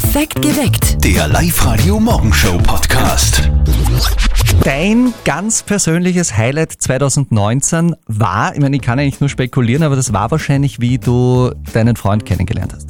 Perfekt geweckt. Der Live-Radio Morgenshow Podcast. Dein ganz persönliches Highlight 2019 war, ich meine, ich kann eigentlich nur spekulieren, aber das war wahrscheinlich, wie du deinen Freund kennengelernt hast.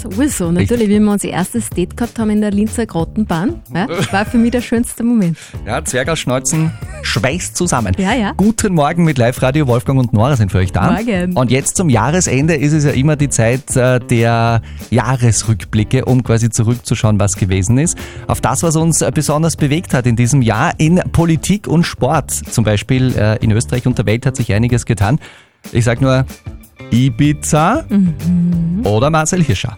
Sowieso, natürlich, wie wir unser erstes Date gehabt haben in der Linzer Grottenbahn. Ja, war für mich der schönste Moment. Ja, Zwergerschneuzen schweißt zusammen. Ja, ja. Guten Morgen mit Live-Radio. Wolfgang und Nora sind für euch da. Morgen. Und jetzt zum Jahresende ist es ja immer die Zeit äh, der Jahresrückblicke, um quasi zurückzuschauen, was gewesen ist. Auf das, was uns besonders bewegt hat in diesem Jahr in Politik und Sport. Zum Beispiel äh, in Österreich und der Welt hat sich einiges getan. Ich sag nur Ibiza oder Marcel Hirscher.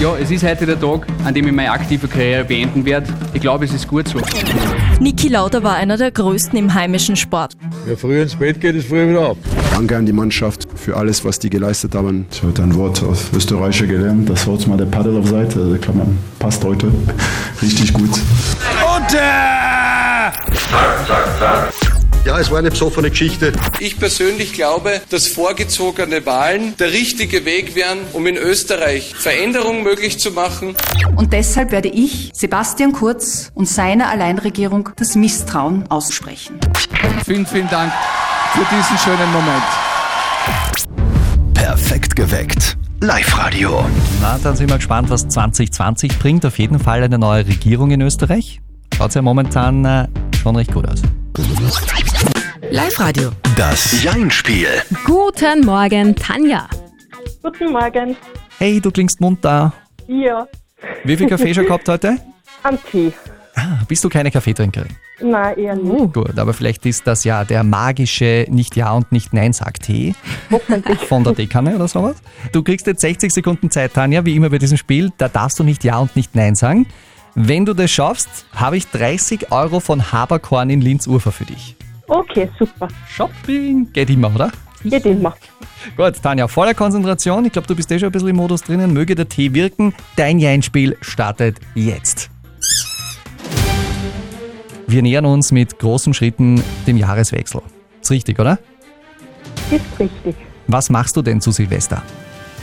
Ja, es ist heute der Tag, an dem ich meine aktive Karriere beenden werde. Ich glaube, es ist gut so. Niki Lauda war einer der größten im heimischen Sport. Wer früh ins Bett geht, ist früh wieder ab. Danke an die Mannschaft für alles, was die geleistet haben. Ich habe heute ein Wort auf Österreicher gelernt. Das Wort mal der Paddel auf Seite. Also kann man, passt heute. Richtig gut. Ja, es war eine besoffene Geschichte. Ich persönlich glaube, dass vorgezogene Wahlen der richtige Weg wären, um in Österreich Veränderungen möglich zu machen. Und deshalb werde ich Sebastian Kurz und seiner Alleinregierung das Misstrauen aussprechen. Vielen, vielen Dank für diesen schönen Moment. Perfekt geweckt. Live-Radio. Na, dann sind wir gespannt, was 2020 bringt. Auf jeden Fall eine neue Regierung in Österreich. Schaut ja momentan äh, schon recht gut aus. Live-Radio. Das Jein-Spiel. Guten Morgen, Tanja. Guten Morgen. Hey, du klingst munter. Ja, Wie viel Kaffee schon gehabt heute? am Tee. Ah, bist du keine Kaffeetrinkerin? Nein, eher nicht. Oh, Gut, aber vielleicht ist das ja der magische Nicht-Ja- und Nicht-Nein-Sag-Tee von der Dekanne oder sowas. Du kriegst jetzt 60 Sekunden Zeit, Tanja, wie immer bei diesem Spiel. Da darfst du nicht Ja und nicht Nein sagen. Wenn du das schaffst, habe ich 30 Euro von Haberkorn in Linz-Urfer für dich. Okay, super. Shopping geht immer, oder? Geht immer. Gut, Tanja, voller Konzentration. Ich glaube, du bist eh schon ein bisschen im Modus drinnen. Möge der Tee wirken. Dein Jein-Spiel startet jetzt. Wir nähern uns mit großen Schritten dem Jahreswechsel. Ist richtig, oder? Ist richtig. Was machst du denn zu Silvester?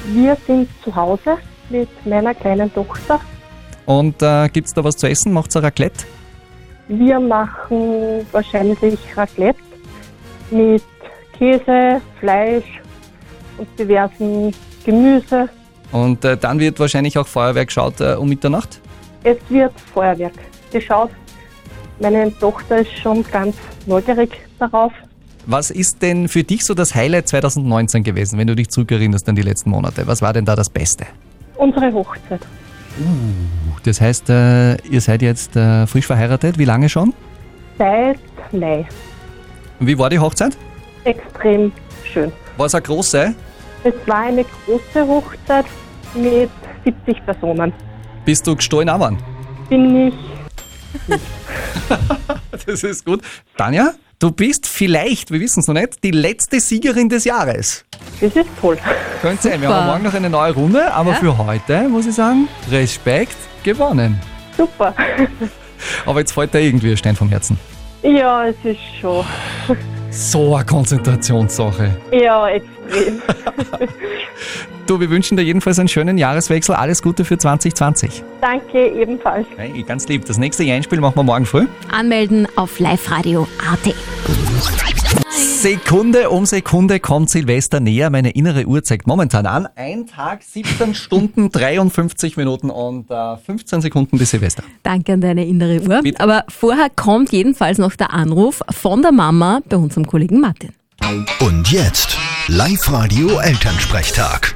Wir sind zu Hause mit meiner kleinen Tochter. Und äh, gibt's da was zu essen? Macht's ein Raclette? Wir machen wahrscheinlich Raclette mit Käse, Fleisch und diversen Gemüse. Und äh, dann wird wahrscheinlich auch Feuerwerk geschaut äh, um Mitternacht? Es wird Feuerwerk geschaut. Meine Tochter ist schon ganz neugierig darauf. Was ist denn für dich so das Highlight 2019 gewesen, wenn du dich zurückerinnerst an die letzten Monate? Was war denn da das Beste? Unsere Hochzeit. Das heißt, äh, ihr seid jetzt äh, frisch verheiratet. Wie lange schon? Seit Mai. Wie war die Hochzeit? Extrem schön. War es eine große? Es war eine große Hochzeit mit 70 Personen. Bist du gestohlen? Bin ich Das ist gut. Tanja, du bist vielleicht, wir wissen es noch nicht, die letzte Siegerin des Jahres. Das ist toll. Könnte sein. Wir Super. haben morgen noch eine neue Runde, aber Ja. für heute muss ich sagen, Respekt, gewonnen. Super. Aber jetzt fällt da irgendwie ein Stein vom Herzen. Ja, es ist schon. So eine Konzentrationssache. Ja, extrem. Du, wir wünschen dir jedenfalls einen schönen Jahreswechsel. Alles Gute für 2020. Danke ebenfalls. Hey, ganz lieb. Das nächste Einspiel machen wir morgen früh. Anmelden auf Live-Radio AT. Sekunde um Sekunde kommt Silvester näher. Meine innere Uhr zeigt momentan an. Ein Tag, 17 Stunden, 53 Minuten und äh, 15 Sekunden bis Silvester. Danke an deine innere Uhr. Bitte. Aber vorher kommt jedenfalls noch der Anruf von der Mama bei unserem Kollegen Martin. Und jetzt Live-Radio Elternsprechtag.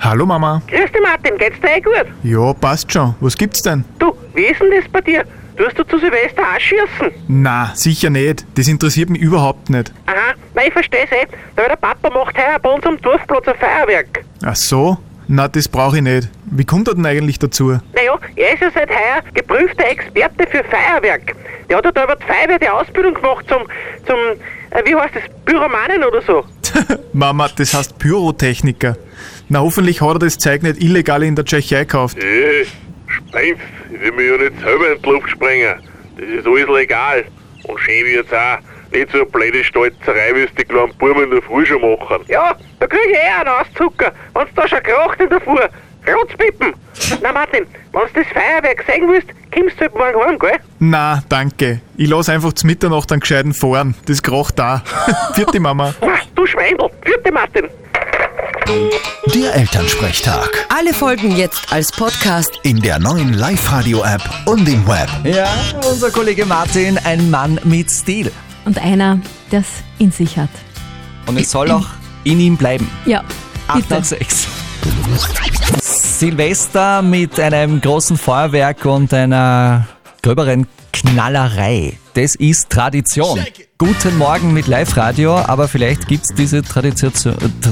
Hallo Mama. Grüß dich Martin, geht's dir eh gut? Ja, passt schon. Was gibt's denn? Du, wie ist denn das bei dir? Tust du zu Silvester auch schießen? Na, sicher nicht. Das interessiert mich überhaupt nicht. Aha, nein, ich versteh's eh. Weil der Papa macht heuer bei uns am Dorfplatz ein Feuerwerk. Ach so? Na, das brauche ich nicht. Wie kommt er denn eigentlich dazu? Naja, er ist ja seit heuer geprüfter Experte für Feuerwerk. Der hat ja da über die Feuerwehr die Ausbildung gemacht zum, zum, äh, wie heißt das, Pyromanen oder so. Mama, das heißt Pyrotechniker. Na, hoffentlich hat er das Zeug nicht illegal in der Tschechei gekauft. Äh, Sprenz, ich will mich ja nicht selber in die Luft sprengen. Das ist alles legal. Und schön wird's auch. Nicht so eine blöde Stolzerei, wie es die kleinen Buben in der Früh schon machen. Ja, da krieg ich eh einen Auszucker, wenn's da schon kracht in der Früh. Rotzpippen! Na Martin, wenn du das Feuerwerk sehen willst, kommst du halt morgen heim, gell? Na, danke. Ich lass einfach zu Mitternacht einen gescheiten fahren. Das kracht da. Vierte Mama. Ach, du Schweindel! Vierte Martin! Der Elternsprechtag. Alle Folgen jetzt als Podcast. In der neuen Live-Radio-App und im Web. Ja, unser Kollege Martin, ein Mann mit Stil. Und einer, der es in sich hat. Und es soll auch in ihm bleiben. Ja, 8 nach 6. Silvester mit einem großen Feuerwerk und einer gröberen Knallerei. Das ist Tradition. Guten Morgen mit Live-Radio, aber vielleicht gibt es diese Tradition,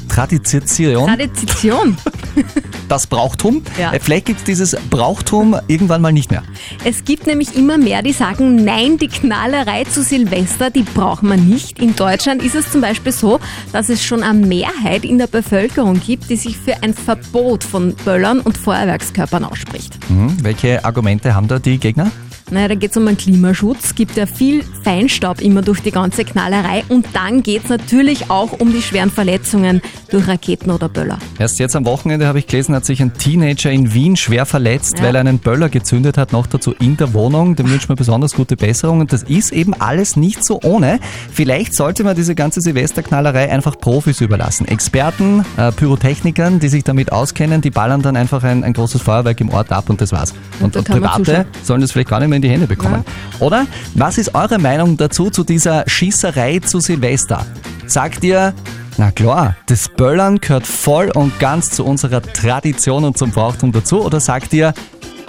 Tradition, Tradition. das Brauchtum. Ja. Äh, Vielleicht gibt es dieses Brauchtum irgendwann mal nicht mehr. Es gibt nämlich immer mehr, die sagen, nein, die Knallerei zu Silvester, die braucht man nicht. In Deutschland ist es zum Beispiel so, dass es schon eine Mehrheit in der Bevölkerung gibt, die sich für ein Verbot von Böllern und Feuerwerkskörpern ausspricht. Mhm. Welche Argumente haben da die Gegner? Naja, da geht es um den Klimaschutz, gibt ja viel Feinstaub immer durch die ganze Knallerei und dann geht es natürlich auch um die schweren Verletzungen durch Raketen oder Böller. Erst jetzt am Wochenende habe ich gelesen, hat sich ein Teenager in Wien schwer verletzt, Ja. weil er einen Böller gezündet hat, noch dazu in der Wohnung. Dem wünschen wir besonders gute Besserung und das ist eben alles nicht so ohne. Vielleicht sollte man diese ganze Silvesterknallerei einfach Profis überlassen. Experten, äh, Pyrotechnikern, die sich damit auskennen, die ballern dann einfach ein, ein großes Feuerwerk im Ort ab und das war's. Und, und man Private sollen das vielleicht gar nicht mehr in die Hände bekommen. Oder? Was ist eure Meinung dazu, zu dieser Schießerei zu Silvester? Sagt ihr, na klar, das Böllern gehört voll und ganz zu unserer Tradition und zum Brauchtum dazu? Oder sagt ihr,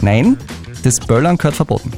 nein, das Böllern gehört verboten?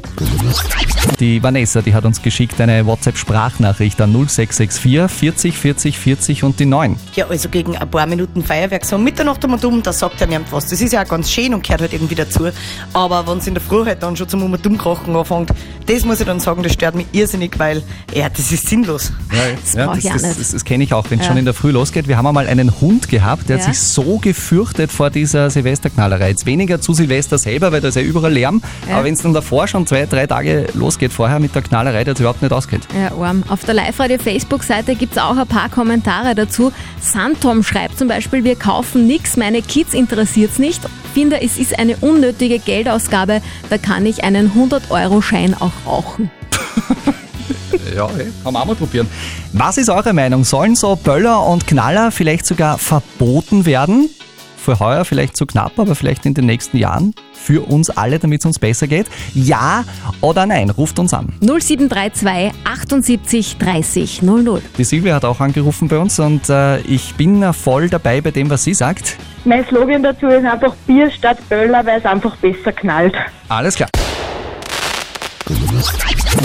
Die Vanessa, die hat uns geschickt eine WhatsApp-Sprachnachricht an 0664 40 40 40 und die 9. Ja, also gegen ein paar Minuten Feuerwerk so um Mitternacht um und um, da sagt ja niemand was. Das ist ja auch ganz schön und gehört halt irgendwie dazu. Aber wenn es in der Früh halt dann schon zum um und um krachen anfängt, das muss ich dann sagen, das stört mich irrsinnig, weil, ja, das ist sinnlos. Ja, das, auch das, nicht. das, das kenne ich auch, wenn es Ja. schon in der Früh losgeht. Wir haben einmal einen Hund gehabt, der Ja. hat sich so gefürchtet vor dieser Silvesterknallerei. Jetzt weniger zu Silvester selber, weil da ist ja überall Lärm. Ja. Aber wenn es dann davor schon zwei, drei Tage losgeht vorher mit der Knallerei, der überhaupt nicht auskennt. Ja, arm. Auf der Live-Radio-Facebook-Seite gibt es auch ein paar Kommentare dazu. Santom schreibt zum Beispiel, wir kaufen nichts, meine Kids interessiert's nicht. Finde, es ist eine unnötige Geldausgabe, da kann ich einen 100-Euro-Schein auch rauchen. Ja, ey, kann man auch mal probieren. Was ist eure Meinung? Sollen so Böller und Knaller vielleicht sogar verboten werden? Für heuer vielleicht zu knapp, aber vielleicht in den nächsten Jahren? Für uns alle, damit es uns besser geht? Ja oder nein? Ruft uns an. 0732 78 30 00. Die Silvia hat auch angerufen bei uns und äh, ich bin äh, voll dabei bei dem, was sie sagt. Mein Slogan dazu ist einfach Bier statt Böller, weil es einfach besser knallt. Alles klar.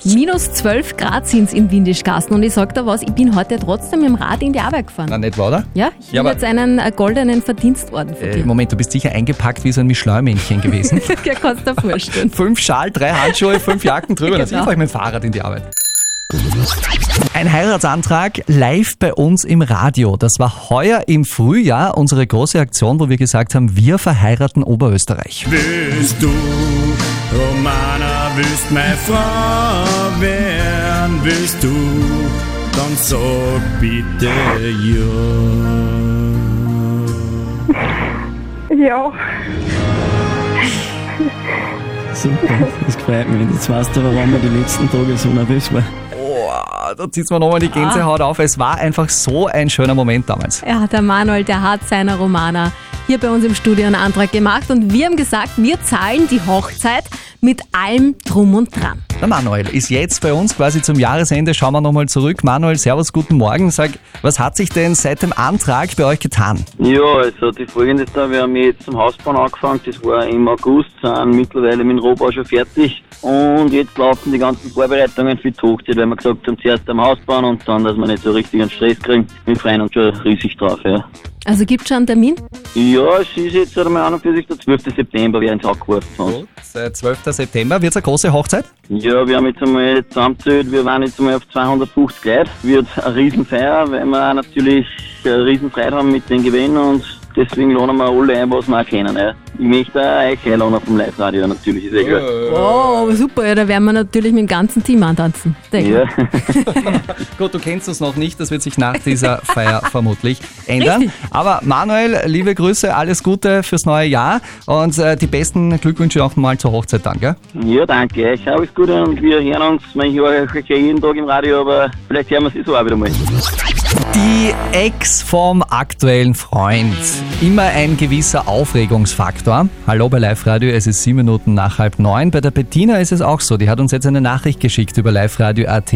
Minus 12 Grad sind's in Windischgassen und ich sag da was, ich bin heute trotzdem im Rad in die Arbeit gefahren. Na, nicht wahr, oder? Ja, ich Ja, habe jetzt einen äh, goldenen Verdienstorden Äh, verdient. Moment, du bist sicher eingepackt wie so ein Michelin-Männchen gewesen. ja, kannst du dir vorstellen. fünf Schal, drei Handschuhe, fünf Jacken drüber. Genau. fahre ich mit dem Fahrrad in die Arbeit. Ein Heiratsantrag live bei uns im Radio. Das war heuer im Frühjahr unsere große Aktion, wo wir gesagt haben, wir verheiraten Oberösterreich. Willst du, Romana, willst meine Frau werden? Willst du, dann sag bitte ja. Ja. Super, das gefällt mich. Jetzt weißt du, warum wir die letzten Tage so nervös waren. Da zieht mir nochmal die Gänsehaut auf. Es war einfach so ein schöner Moment damals. Ja, der Manuel, der hat seiner Romana hier bei uns im Studio einen Antrag gemacht und wir haben gesagt, wir zahlen die Hochzeit mit allem Drum und Dran. Der Manuel ist jetzt bei uns quasi zum Jahresende. Schauen wir nochmal zurück. Manuel, servus, guten Morgen. Sag, was hat sich denn seit dem Antrag bei euch getan? Ja, also die folgende da, wir haben jetzt zum Hausbauen angefangen, das war im August, sind mittlerweile mit dem Rohbau schon fertig und jetzt laufen die ganzen Vorbereitungen für die Hochzeit, weil wir gesagt haben, zuerst am Haus bauen und dann, dass wir nicht so richtig einen Stress kriegen. Wir freuen uns schon riesig drauf, ja. Also gibt schon einen Termin? Ja, es ist jetzt einmal an und für sich der 12. September, wäre ins angeworfen von uns. Seit 12. September wird es eine große Hochzeit? Ja, wir haben jetzt einmal zusammengezählt, wir waren jetzt einmal auf 250 Leute. Wird eine Riesenfeier, weil wir auch natürlich eine Riesenfreude haben mit den Gewinnen und deswegen laden wir alle ein, was wir auch kennen. Ja. Ich möchte euch einladen auf dem Live-Radio, natürlich, ist eh klar. Oh, super, ja, da werden wir natürlich mit dem ganzen Team antanzen. Denke Ja. Gut, du kennst uns noch nicht, das wird sich nach dieser Feier vermutlich ändern. Richtig. Aber Manuel, liebe Grüße, alles Gute fürs neue Jahr und äh, die besten Glückwünsche auch mal zur Hochzeit dann, gell? Ja, danke. euch alles Gute und wir hören uns. Ich Ich höre jeden Tag im Radio, aber vielleicht hören wir sie so auch wieder mal. Die Ex vom aktuellen Freund. Immer ein gewisser Aufregungsfaktor. Hallo bei Live Radio, es ist sieben Minuten nach halb neun. Bei der Bettina ist es auch so. Die hat uns jetzt eine Nachricht geschickt über Live Radio AT,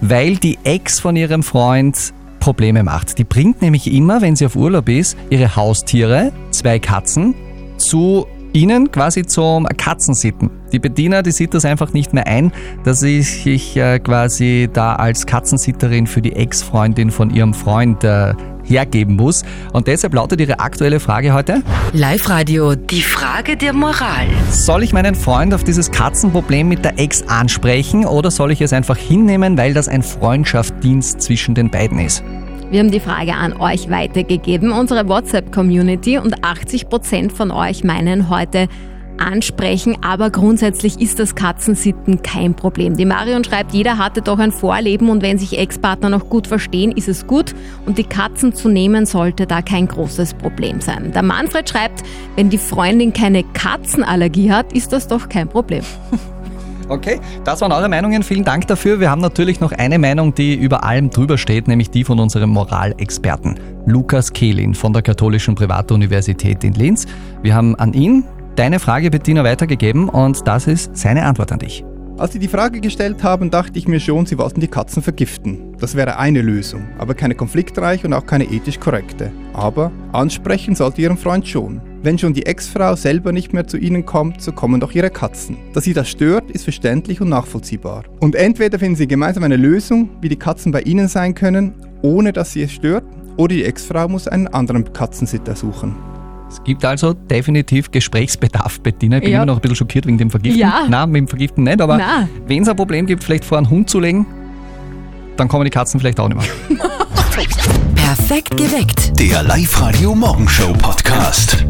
weil die Ex von ihrem Freund Probleme macht. Die bringt nämlich immer, wenn sie auf Urlaub ist, ihre Haustiere, zwei Katzen, zu ihnen quasi zum Katzensitten. Die Bettina, die sieht das einfach nicht mehr ein, dass sie sich äh, quasi da als Katzensitterin für die Ex-Freundin von ihrem Freund äh, hergeben muss. Und deshalb lautet ihre aktuelle Frage heute. Live-Radio, die Frage der Moral. Soll ich meinen Freund auf dieses Katzenproblem mit der Ex ansprechen oder soll ich es einfach hinnehmen, weil das ein Freundschaftsdienst zwischen den beiden ist? Wir haben die Frage an euch weitergegeben, unsere WhatsApp-Community und 80% von euch meinen heute ansprechen, aber grundsätzlich ist das Katzensitten kein Problem. Die Marion schreibt, jeder hatte doch ein Vorleben und wenn sich Ex-Partner noch gut verstehen, ist es gut und die Katzen zu nehmen sollte da kein großes Problem sein. Der Manfred schreibt, wenn die Freundin keine Katzenallergie hat, ist das doch kein Problem. Okay, das waren eure Meinungen. Vielen Dank dafür. Wir haben natürlich noch eine Meinung, die über allem drüber steht, nämlich die von unserem Moralexperten Lukas Kehlin von der Katholischen Privatuniversität in Linz. Wir haben an ihn deine Frage, Bettina, weitergegeben und das ist seine Antwort an dich. Als sie die Frage gestellt haben, dachte ich mir schon, sie wollten die Katzen vergiften. Das wäre eine Lösung, aber keine konfliktreiche und auch keine ethisch korrekte. Aber ansprechen sollte ihren Freund schon. Wenn schon die Ex-Frau selber nicht mehr zu ihnen kommt, so kommen doch ihre Katzen. Dass sie das stört, ist verständlich und nachvollziehbar. Und entweder finden sie gemeinsam eine Lösung, wie die Katzen bei ihnen sein können, ohne dass sie es stört, oder die Ex-Frau muss einen anderen Katzensitter suchen. Es gibt also definitiv Gesprächsbedarf, Bettina. Ich bin Ja. immer noch ein bisschen schockiert wegen dem Vergiften. Ja. Nein, mit dem Vergiften nicht, aber wenn es ein Problem gibt, vielleicht vor einen Hund zu legen, dann kommen die Katzen vielleicht auch nicht mehr. Perfekt geweckt. Der Live-Radio Morgenshow Podcast.